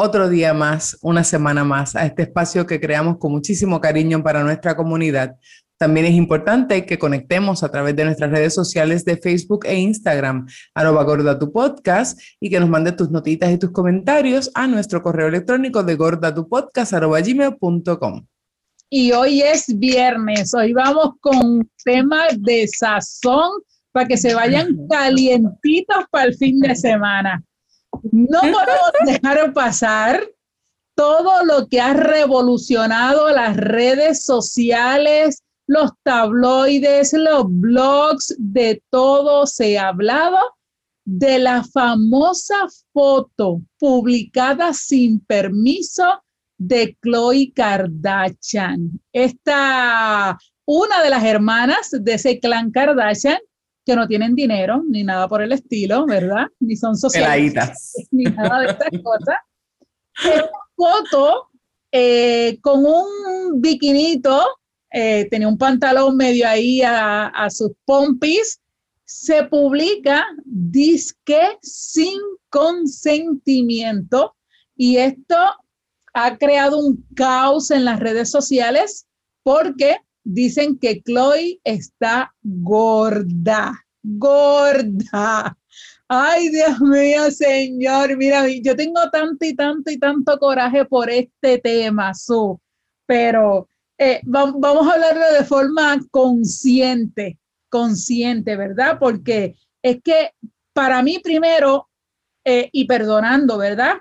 otro día más, una semana más a este espacio que creamos con muchísimo cariño para nuestra comunidad. También es importante que conectemos a través de nuestras redes sociales de Facebook e Instagram, arroba gorda tu podcast, y que nos mande tus notitas y tus comentarios a nuestro correo electrónico de gordatupodcast arroba gmail.com. Y hoy es viernes, hoy vamos con tema de sazón para que se vayan calientitos para el fin de semana. No podemos dejar pasar todo lo que ha revolucionado las redes sociales, los tabloides, los blogs, de todo se ha hablado de la famosa foto publicada sin permiso de Chloe Kardashian. Esta, una de las hermanas de ese clan Kardashian, que no tienen dinero ni nada por el estilo, ¿verdad? Ni son socialistas, ni nada de estas cosas. Una foto eh, con un biquinito, eh, tenía un pantalón medio ahí a, a sus pompis, se publica disque sin consentimiento y esto ha creado un caos en las redes sociales porque dicen que Chloe está gorda, gorda. Ay, Dios mío, señor, mira, yo tengo tanto y tanto y tanto coraje por este tema, Su, pero eh, vamos a hablarlo de forma consciente, consciente, ¿verdad? Porque es que para mí primero, eh, y perdonando, ¿verdad?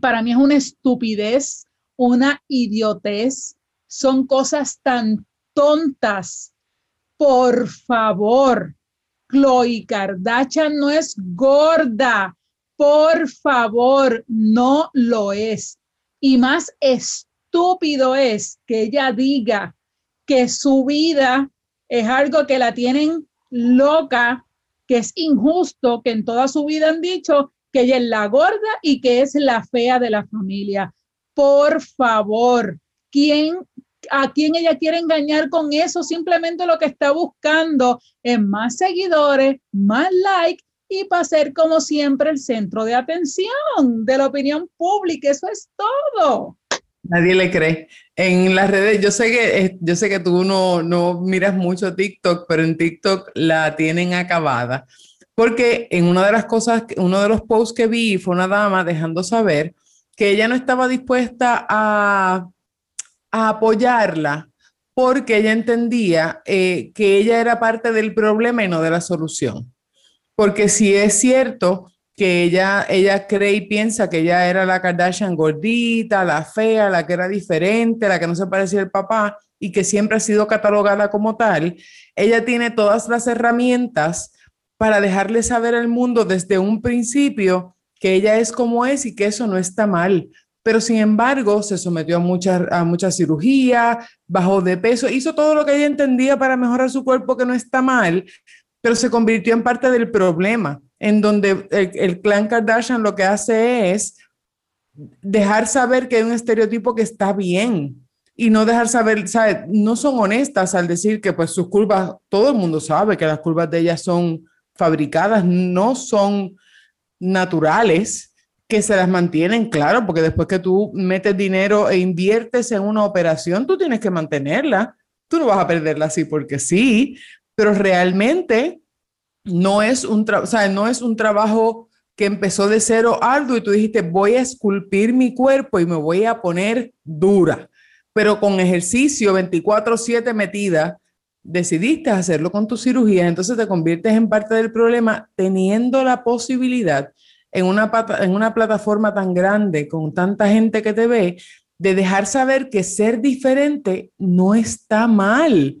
Para mí es una estupidez, una idiotez, son cosas tan tontas. Por favor, Chloe Kardashian no es gorda. Por favor, no lo es. Y más estúpido es que ella diga que su vida es algo que la tienen loca, que es injusto, que en toda su vida han dicho que ella es la gorda y que es la fea de la familia. Por favor, ¿quién a quién ella quiere engañar con eso. Simplemente lo que está buscando es más seguidores, más likes y para ser como siempre el centro de atención de la opinión pública. Eso es todo. Nadie le cree. En las redes, yo sé que, eh, yo sé que tú no, no miras mucho TikTok, pero en TikTok la tienen acabada. Porque en una de las cosas, uno de los posts que vi fue una dama dejando saber que ella no estaba dispuesta a a apoyarla porque ella entendía eh, que ella era parte del problema y no de la solución. Porque si es cierto que ella, ella cree y piensa que ella era la Kardashian gordita, la fea, la que era diferente, la que no se parecía al papá y que siempre ha sido catalogada como tal, ella tiene todas las herramientas para dejarle saber al mundo desde un principio que ella es como es y que eso no está mal, pero sin embargo se sometió a mucha, a mucha cirugía, bajó de peso, hizo todo lo que ella entendía para mejorar su cuerpo, que no está mal, pero se convirtió en parte del problema, en donde el, clan Kardashian lo que hace es dejar saber que hay un estereotipo que está bien y no dejar saber, ¿sabes? No son honestas al decir que pues sus curvas, todo el mundo sabe que las curvas de ellas son fabricadas, no son naturales que se las mantienen, claro, porque después que tú metes dinero e inviertes en una operación, tú tienes que mantenerla. Tú no vas a perderla así porque sí, pero realmente no es un, no es un trabajo que empezó de cero arduo y tú dijiste, voy a esculpir mi cuerpo y me voy a poner dura, pero con ejercicio 24/7 metida, decidiste hacerlo con tu cirugía, entonces te conviertes en parte del problema teniendo la posibilidad en una, en una plataforma tan grande, con tanta gente que te ve, de dejar saber que ser diferente no está mal.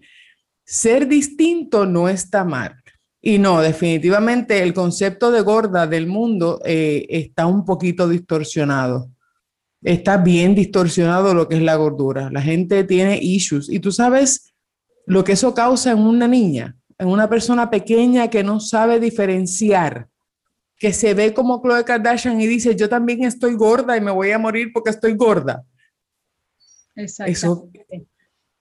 Ser distinto no está mal. Y no, definitivamente el concepto de gorda del mundo eh, está un poquito distorsionado. está bien distorsionado lo que es la gordura. La gente tiene issues. Y tú sabes lo que eso causa en una niña, en una persona pequeña que no sabe diferenciar, que se ve como Chloe Kardashian y dice, yo también estoy gorda y me voy a morir porque estoy gorda. Exacto.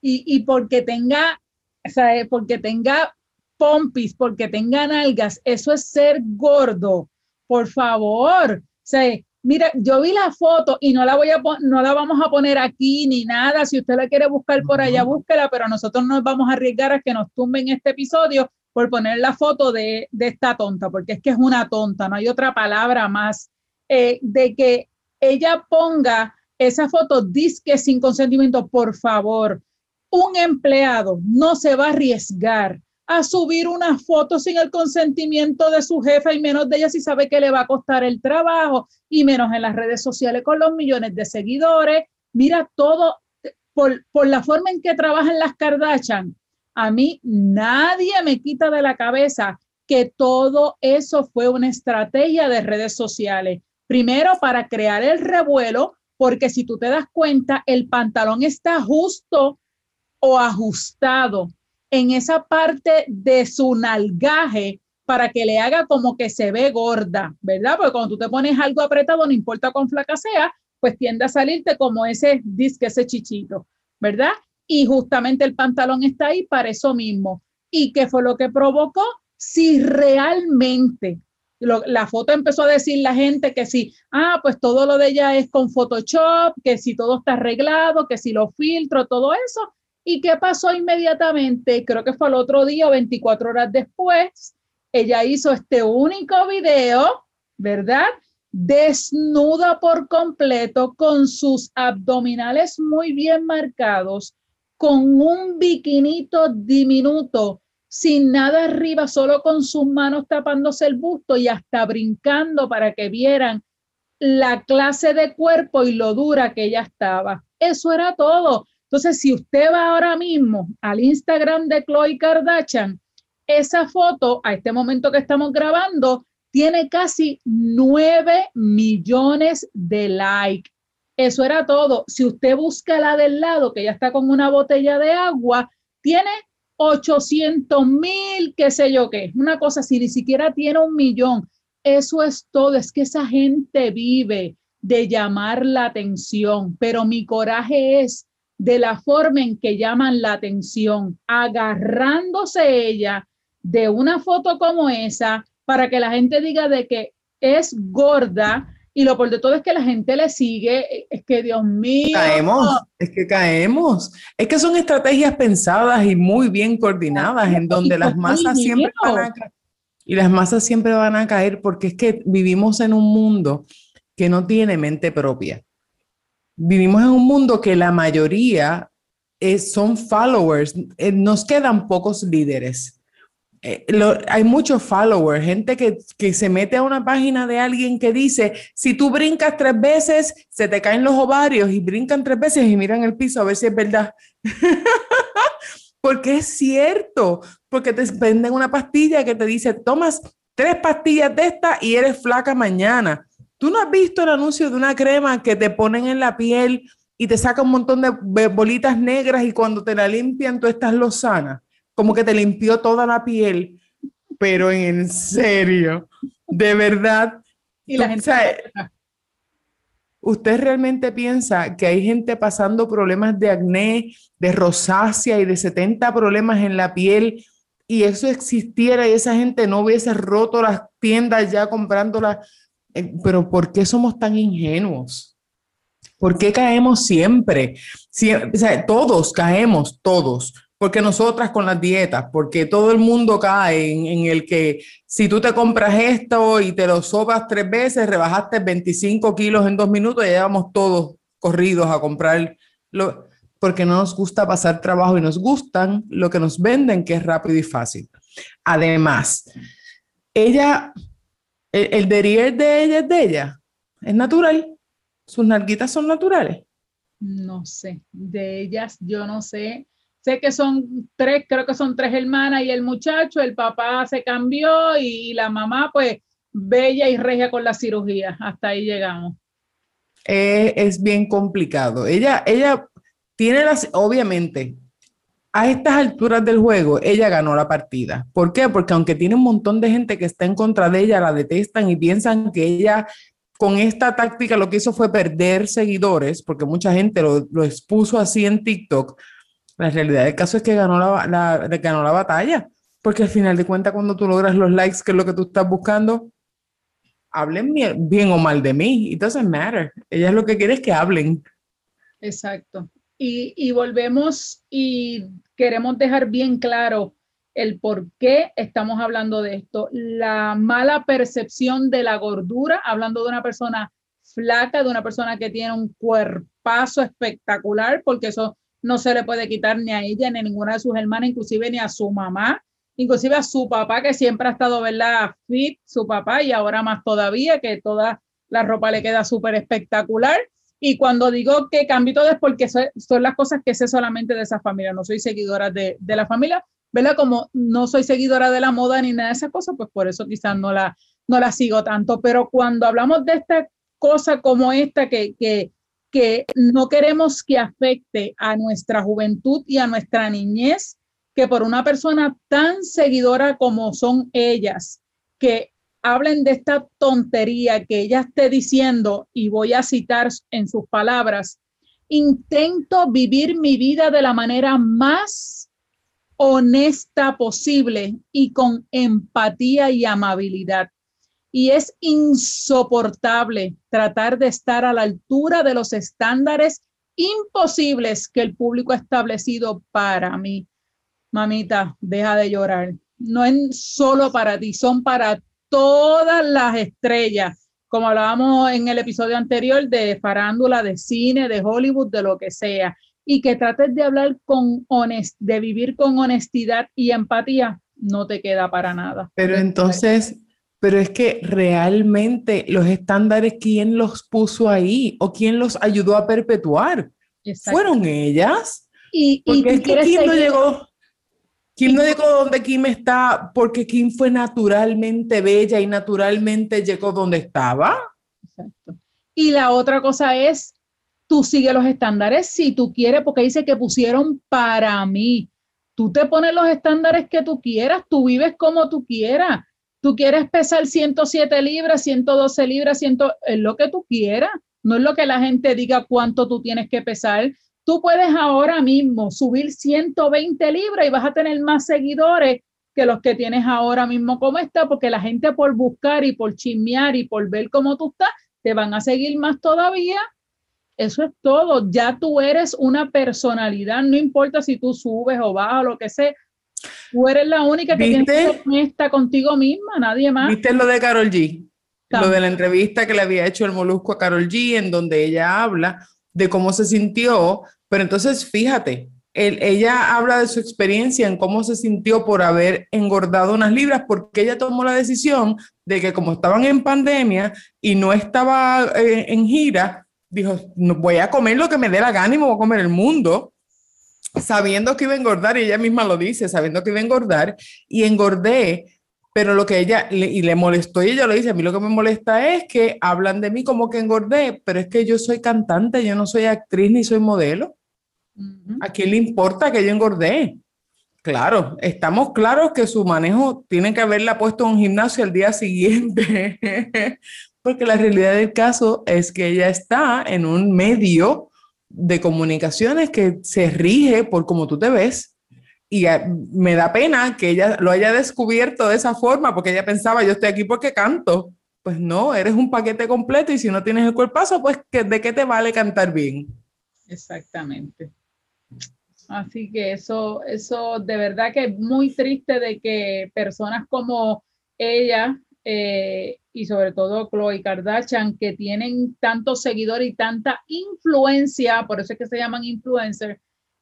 Y, y porque tenga, o sea, porque tenga pompis, porque tenga nalgas, eso es ser gordo. Por favor. O sea, Mira, yo vi la foto y no la voy a no la vamos a poner aquí ni nada. Si usted la quiere buscar por allá, búsquela, pero nosotros nos vamos a arriesgar a que nos tumben este episodio por poner la foto de, esta tonta, porque es que es una tonta, no hay otra palabra más, eh, de que ella ponga esa foto disque sin consentimiento, por favor. Un empleado no se va a arriesgar a subir una foto sin el consentimiento de su jefa y menos de ella si sabe que le va a costar el trabajo y menos en las redes sociales con los millones de seguidores. Mira todo por, por la forma en que trabajan las Kardashian. A mí nadie me quita de la cabeza que todo eso fue una estrategia de redes sociales. Primero para crear el revuelo, porque si tú te das cuenta, el pantalón está justo o ajustado en esa parte de su nalgaje para que le haga como que se ve gorda, ¿verdad? Porque cuando tú te pones algo apretado, no importa con flaca sea, pues tiende a salirte como ese disque, ese chichito, ¿verdad? Y justamente el pantalón está ahí para eso mismo. ¿Y qué fue lo que provocó? Si realmente la foto empezó a decir la gente que si, ah, pues todo lo de ella es con Photoshop, que si todo está arreglado, que si lo filtro, todo eso, ¿Y qué pasó inmediatamente? Creo que fue el otro día, 24 horas después, ella hizo este único video, ¿verdad? Desnuda por completo, con sus abdominales muy bien marcados, con un biquinito diminuto, sin nada arriba, solo con sus manos tapándose el busto y hasta brincando para que vieran la clase de cuerpo y lo dura que ella estaba. Eso era todo. Entonces, si usted va ahora mismo al Instagram de Chloe Kardashian, esa foto, a este momento que estamos grabando, tiene casi 9 millones de likes. Eso era todo. Si usted busca la del lado, que ya está con una botella de agua, tiene 800 mil, qué sé yo qué. Una cosa así, ni siquiera tiene un millón. Eso es todo. Es que esa gente vive de llamar la atención. Pero mi coraje es de la forma en que llaman la atención, agarrándose ella de una foto como esa para que la gente diga de que es gorda y lo por de todo es que la gente le sigue, es que Dios mío. Caemos, es que caemos. Es que son estrategias pensadas y muy bien coordinadas en donde las masas siempre van a y las masas siempre van a caer porque es que vivimos en un mundo que no tiene mente propia vivimos en un mundo que la mayoría son followers, eh, nos quedan pocos líderes. Eh, hay muchos followers, gente que, que, se mete a una página de alguien que dice, si tú brincas tres veces, se te caen los ovarios y brincan tres veces y miran el piso a ver si es verdad. porque es cierto, porque te venden una pastilla que te dice, tomas tres pastillas de esta y eres flaca mañana. ¿Tú no has visto el anuncio de una crema que te ponen en la piel y te saca un montón de bolitas negras y cuando te la limpian tú estás lozana? Como que te limpió toda la piel, pero en serio, de verdad. Y la gente... ¿Usted realmente piensa que hay gente pasando problemas de acné, de rosácea y de 70 problemas en la piel y eso existiera y esa gente no hubiese roto las tiendas ya comprándolas? Eh, pero ¿por qué somos tan ingenuos? ¿Por qué caemos siempre? todos caemos, todos. Porque nosotras con las dietas, porque todo el mundo cae en, el que si tú te compras esto y te lo sobas tres veces, rebajaste 25 kilos en dos minutos y llevamos todos corridos a comprar, porque no nos gusta pasar trabajo y nos gustan lo que nos venden, que es rápido y fácil. Además, ella el, el derrier de ella es de ella. Es natural. Sus nalguitas son naturales. No sé. De ellas, yo no sé. Sé que son tres, creo que son tres hermanas y el muchacho, el papá se cambió y la mamá, pues, bella y regia con la cirugía. Hasta ahí llegamos. eh, es bien complicado. Ella, ella tiene las, obviamente, a estas alturas del juego, ella ganó la partida. ¿Por qué? Porque aunque tiene un montón de gente que está en contra de ella, la detestan y piensan que ella con esta táctica lo que hizo fue perder seguidores, porque mucha gente lo, lo expuso así en TikTok. La realidad del caso es que ganó la, ganó la batalla, porque al final de cuentas cuando tú logras los likes, que es lo que tú estás buscando, hablen bien, bien o mal de mí. It doesn't matter. Ella es lo que quiere es que hablen. Exacto. Y, y, volvemos y queremos dejar bien claro el por qué estamos hablando de esto. La mala percepción de la gordura, hablando de una persona flaca, de una persona que tiene un cuerpazo espectacular, porque eso no se le puede quitar ni a ella, ni a ninguna de sus hermanas, inclusive ni a su mamá, inclusive a su papá, que siempre ha estado, ¿verdad? Fit, su papá, y ahora más todavía, que toda la ropa le queda súper espectacular. Y cuando digo que cambio todo es porque son, las cosas que sé solamente de esa familia, no soy seguidora de, de, la familia, ¿verdad? Como no soy seguidora de la moda ni nada de esas cosas, pues por eso quizás no la, no la sigo tanto. Pero cuando hablamos de esta cosa como esta que, que, que no queremos que afecte a nuestra juventud y a nuestra niñez, que por una persona tan seguidora como son ellas, que hablen de esta tontería que ella esté diciendo, y voy a citar en sus palabras, intento vivir mi vida de la manera más honesta posible y con empatía y amabilidad. Y es insoportable tratar de estar a la altura de los estándares imposibles que el público ha establecido para mí. Mamita, deja de llorar. No es solo para ti, son para todas las estrellas, como hablábamos en el episodio anterior de farándula, de cine, de Hollywood, de lo que sea, y que trates de hablar con honest, de vivir con honestidad y empatía, no te queda para nada. Pero entonces, pero es que realmente los estándares, ¿quién los puso ahí o quién los ayudó a perpetuar? ¿Fueron ellas? Y, y es que ¿quién no llegó? Kim no llegó donde Kim está porque Kim fue naturalmente bella y naturalmente llegó donde estaba. Exacto. Y la otra cosa es, tú sigue los estándares si tú quieres, porque dice que pusieron para mí. Tú te pones los estándares que tú quieras, tú vives como tú quieras. Tú quieres pesar 107 libras, 112 libras, 100, es lo que tú quieras. No es lo que la gente diga cuánto tú tienes que pesar, Tú puedes ahora mismo subir 120 libras y vas a tener más seguidores que los que tienes ahora mismo como está, porque la gente por buscar y por chismear y por ver cómo tú estás, te van a seguir más todavía. Eso es todo. Ya tú eres una personalidad, no importa si tú subes o bajas o lo que sea. Tú eres la única que tiene que estar contigo misma, nadie más. ¿Viste lo de Carol G? Lo de la entrevista que le había hecho el Molusco a Carol G, en donde ella habla de cómo se sintió pero entonces, fíjate, ella habla de su experiencia en cómo se sintió por haber engordado unas libras, porque ella tomó la decisión de que como estaban en pandemia y no estaba eh, en gira, dijo, no, voy a comer lo que me dé la gana y me voy a comer el mundo, sabiendo que iba a engordar, y ella misma lo dice, sabiendo que iba a engordar, y engordé, pero lo que ella, y le molestó, y ella lo dice, a mí lo que me molesta es que hablan de mí como que engordé, pero es que yo soy cantante, yo no soy actriz ni soy modelo. ¿A quién le importa que yo engordé? Claro, estamos claros que su manejo tiene que haberla puesto en un gimnasio al día siguiente, porque la realidad del caso es que ella está en un medio de comunicaciones que se rige por cómo tú te ves y eh, me da pena que ella lo haya descubierto de esa forma, porque ella pensaba, yo estoy aquí porque canto. Pues no, eres un paquete completo y si no tienes el cuerpazo, pues ¿de qué te vale cantar bien? Exactamente. Así que eso, eso de verdad que es muy triste de que personas como ella eh, y sobre todo Chloe Kardashian, que tienen tantos seguidores y tanta influencia, por eso es que se llaman influencers,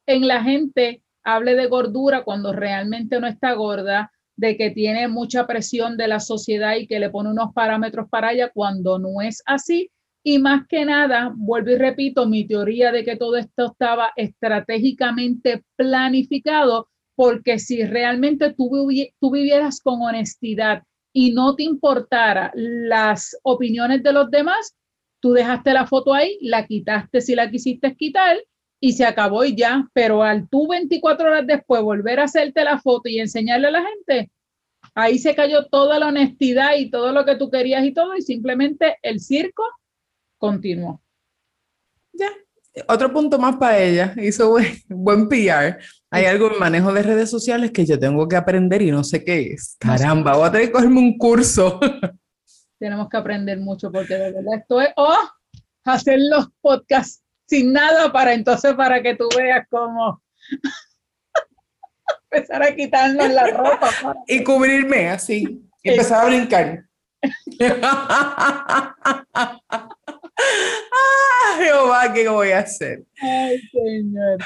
en la gente, hable de gordura cuando realmente no está gorda, de que tiene mucha presión de la sociedad y que le pone unos parámetros para ella cuando no es así. Y más que nada, vuelvo y repito, mi teoría de que todo esto estaba estratégicamente planificado, porque si realmente tú, tú vivieras con honestidad y no te importara las opiniones de los demás, tú dejaste la foto ahí, la quitaste si la quisiste quitar y se acabó y ya, pero al tú 24 horas después volver a hacerte la foto y enseñarle a la gente, ahí se cayó toda la honestidad y todo lo que tú querías y todo y simplemente el circo continuó. Ya, otro punto más para ella, hizo buen, buen PR. Hay algo en manejo de redes sociales que yo tengo que aprender y no sé qué es. Caramba, voy a tener que cogerme un curso. Tenemos que aprender mucho porque de verdad esto es, oh, hacer los podcasts sin nada para entonces para que tú veas cómo empezar a quitarnos la ropa. Y cubrirme así, y empezar a brincar. Ay, Jehová, ¿qué voy a hacer? Ay, Señor.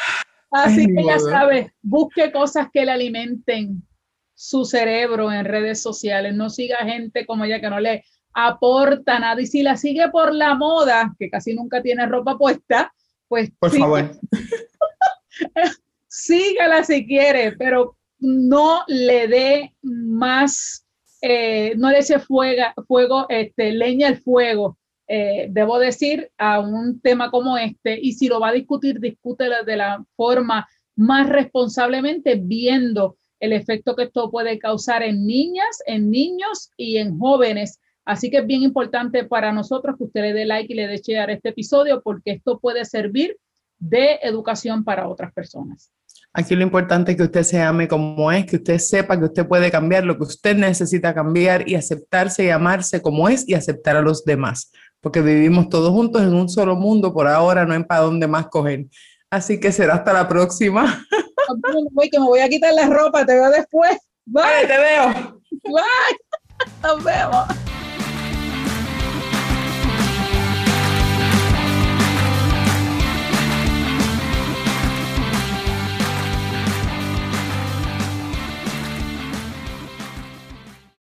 Así que ya sabe, busque cosas que le alimenten su cerebro en redes sociales. No siga gente como ella que no le aporta nada. Y si la sigue por la moda, que casi nunca tiene ropa puesta, pues por favor. sígala si quiere, pero no le dé más, eh, no le eche fuego, fuego este, leña al fuego eh, debo decir, a un tema como este, y si lo va a discutir, discútelo de la forma más responsablemente, viendo el efecto que esto puede causar en niñas, en niños y en jóvenes. Así que es bien importante para nosotros que usted le dé like y le dé share a este episodio porque esto puede servir de educación para otras personas. Aquí lo importante es que usted se ame como es, que usted sepa que usted puede cambiar lo que usted necesita cambiar y aceptarse y amarse como es y aceptar a los demás porque vivimos todos juntos en un solo mundo, por ahora no hay para dónde más coger. Así que será hasta la próxima. Voy, que me voy a quitar la ropa, te veo después. Bye, te veo. Bye. Nos vemos.